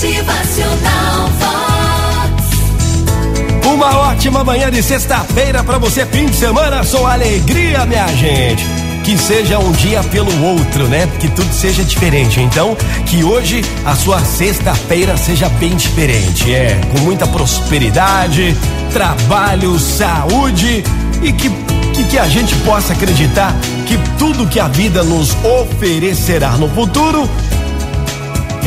Motivacional Vox. Uma ótima manhã de sexta-feira para você, fim de semana, sou alegria, minha gente. Que seja um dia pelo outro, né? Que tudo seja diferente. Então, que hoje a sua sexta-feira seja bem diferente. É, com muita prosperidade, trabalho, saúde e que, que, que a gente possa acreditar que tudo que a vida nos oferecerá no futuro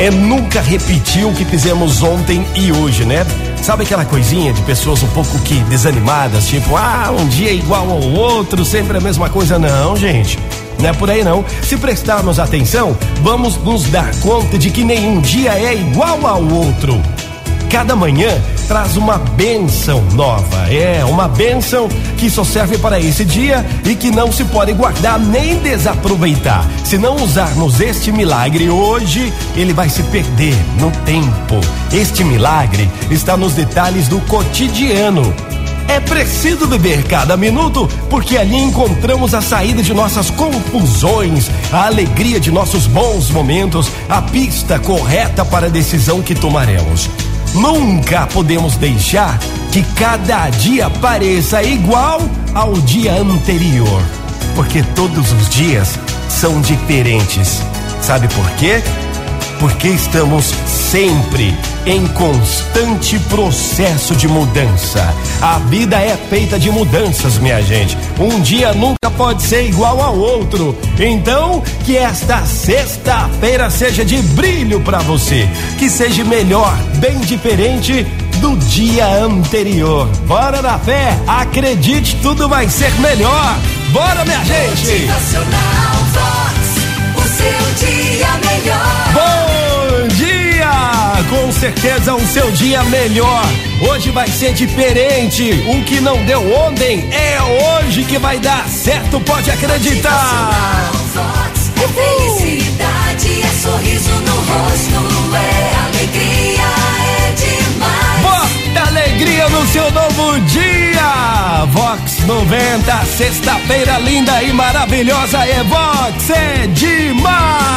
é nunca repetir o que fizemos ontem e hoje, né? Sabe aquela coisinha de pessoas um pouco que desanimadas, tipo, ah, um dia é igual ao outro, sempre a mesma coisa? Não, gente. Não é por aí não. Se prestarmos atenção, vamos nos dar conta de que nenhum dia é igual ao outro. Cada manhã traz uma bênção nova. É, uma bênção que só serve para esse dia e que não se pode guardar nem desaproveitar. Se não usarmos este milagre hoje, ele vai se perder no tempo. Este milagre está nos detalhes do cotidiano. É preciso viver cada minuto, porque ali encontramos a saída de nossas confusões, a alegria de nossos bons momentos, a pista correta para a decisão que tomaremos. Nunca podemos deixar que cada dia pareça igual ao dia anterior, porque todos os dias são diferentes. Sabe por quê? Porque estamos sempre em constante processo de mudança. A vida é feita de mudanças, minha gente. Um dia nunca pode ser igual ao outro. Então, que esta sexta-feira seja de brilho para você, que seja melhor, bem diferente do dia anterior. Bora na fé, acredite, tudo vai ser melhor. Bora, minha gente! Motivacional Vox. O seu dia certeza o seu dia melhor. Hoje vai ser diferente. O que não deu ontem é hoje que vai dar certo, pode acreditar. Vox. É felicidade, é sorriso no rosto, é alegria, é demais. Bota alegria no seu novo dia! Vox 90, sexta-feira linda e maravilhosa é Vox, é demais!